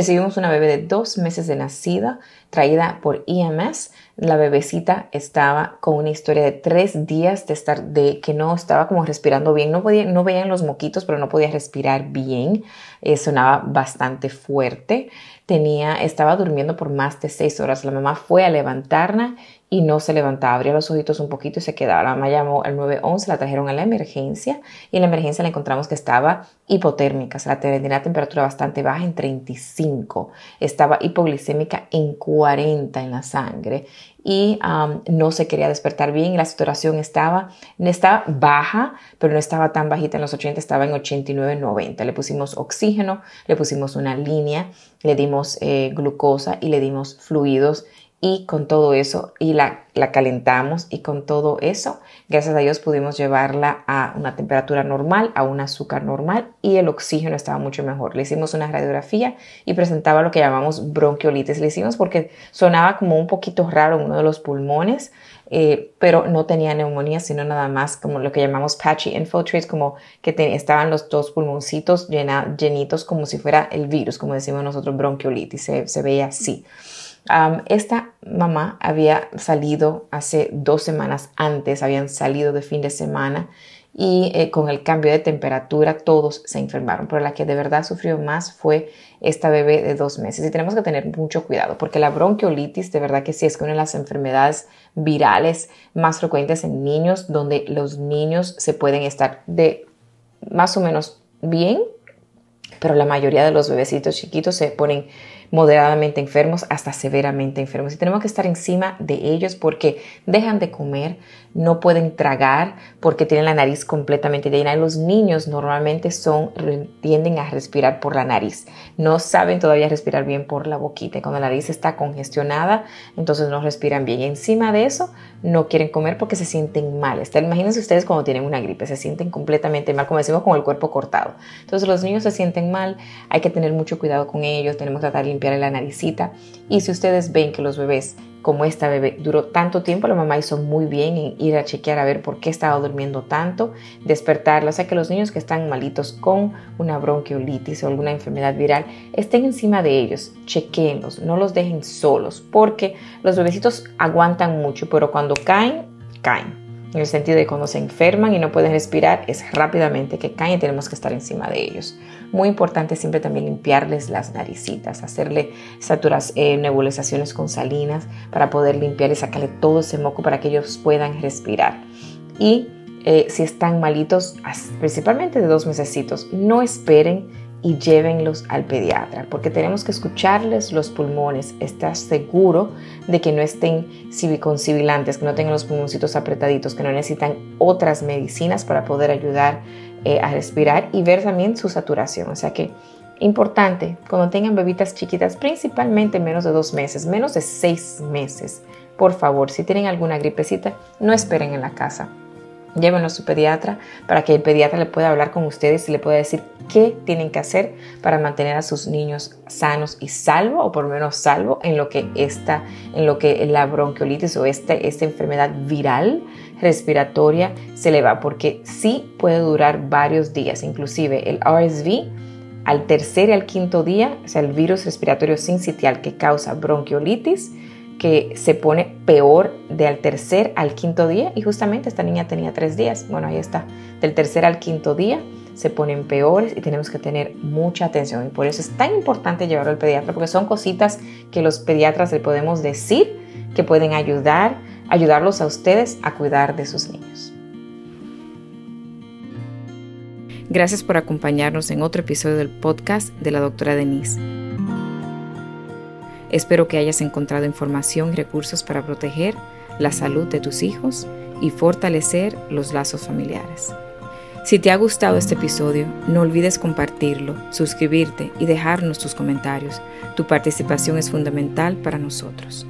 Recibimos una bebé de dos meses de nacida, traída por EMS. La bebecita estaba con una historia de tres días de estar, de que no estaba como respirando bien. No podía, no veían los moquitos, pero no podía respirar bien. Eh, sonaba bastante fuerte. Tenía, estaba durmiendo por más de seis horas. La mamá fue a levantarla y no se levantaba, abría los ojitos un poquito y se quedaba. La mamá llamó al 911, la trajeron a la emergencia y en la emergencia le encontramos que estaba hipotérmica, o sea, tenía una temperatura bastante baja en 35, estaba hipoglicémica en 40 en la sangre y no se quería despertar bien. La saturación estaba, estaba baja, pero no estaba tan bajita en los 80, estaba en 89, 90. Le pusimos oxígeno, le pusimos una línea, le dimos eh, glucosa y le dimos fluidos y con todo eso, y la, la, calentamos y con todo eso, gracias a Dios pudimos llevarla a una temperatura normal, a un azúcar normal y el oxígeno estaba mucho mejor. Le hicimos una radiografía y presentaba lo que llamamos bronquiolitis. Le hicimos porque sonaba como un poquito raro en uno de los pulmones, eh, pero no tenía neumonía, sino nada más como lo que llamamos patchy infiltrates, como que estaban los dos pulmoncitos llenitos como si fuera el virus, como decimos nosotros, bronquiolitis, se, se veía así esta mamá había salido hace dos semanas antes, habían salido de fin de semana y eh, con el cambio de temperatura todos se enfermaron, pero la que de verdad sufrió más fue esta bebé de dos meses. Y tenemos que tener mucho cuidado porque la bronquiolitis de verdad que sí es una de las enfermedades virales más frecuentes en niños donde los niños se pueden estar de más o menos bien, pero la mayoría de los bebecitos chiquitos se ponen moderadamente enfermos hasta severamente enfermos. Y tenemos que estar encima de ellos porque dejan de comer, no pueden tragar porque tienen la nariz completamente llena. Los niños normalmente son, tienden a respirar por la nariz. No saben todavía respirar bien por la boquita. Cuando la nariz está congestionada, entonces no respiran bien. Y encima de eso, no quieren comer porque se sienten mal. Imagínense ustedes cuando tienen una gripe, se sienten completamente mal, como decimos, con el cuerpo cortado. Entonces los niños se sienten mal, hay que tener mucho cuidado con ellos, tenemos que tratar de limpiar la naricita. Y si ustedes ven que los bebés como esta bebé duró tanto tiempo, la mamá hizo muy bien en ir a chequear a ver por qué estaba durmiendo tanto, despertarla. O sea que los niños que están malitos con una bronquiolitis o alguna enfermedad viral, estén encima de ellos, chequeenlos, no los dejen solos, porque los bebecitos aguantan mucho, pero cuando caen, caen. En el sentido de cuando se enferman y no pueden respirar, es rápidamente que caen y tenemos que estar encima de ellos. Muy importante siempre también limpiarles las naricitas, hacerle saturas, eh, nebulizaciones con salinas para poder limpiar y sacarle todo ese moco para que ellos puedan respirar. Y eh, si están malitos, principalmente de dos mesecitos, no esperen y llévenlos al pediatra, porque tenemos que escucharles los pulmones, estar seguro de que no estén con sibilantes, que no tengan los pulmoncitos apretaditos, que no necesitan otras medicinas para poder ayudar eh, a respirar y ver también su saturación. O sea que importante, cuando tengan bebitas chiquitas, principalmente menos de dos meses, menos de seis meses, por favor, si tienen alguna gripecita, no esperen en la casa. Llévenlo a su pediatra para que el pediatra le pueda hablar con ustedes y le pueda decir qué tienen que hacer para mantener a sus niños sanos y salvo, o por lo menos salvo, en lo que esta, en lo que la bronquiolitis o este, esta enfermedad viral respiratoria se le va, porque sí puede durar varios días, inclusive el RSV al tercer y al quinto día, o sea, el virus respiratorio sincitial que causa bronquiolitis, que se pone peor de al tercer al quinto día y justamente esta niña tenía tres días. Bueno, ahí está. Del tercer al quinto día se ponen peores y tenemos que tener mucha atención. Y por eso es tan importante llevarlo al pediatra, porque son cositas que los pediatras le podemos decir que pueden ayudar ayudarlos a ustedes a cuidar de sus niños. Gracias por acompañarnos en otro episodio del podcast de la doctora Denise. Espero que hayas encontrado información y recursos para proteger la salud de tus hijos y fortalecer los lazos familiares. Si te ha gustado este episodio, no olvides compartirlo, suscribirte y dejarnos tus comentarios. Tu participación es fundamental para nosotros.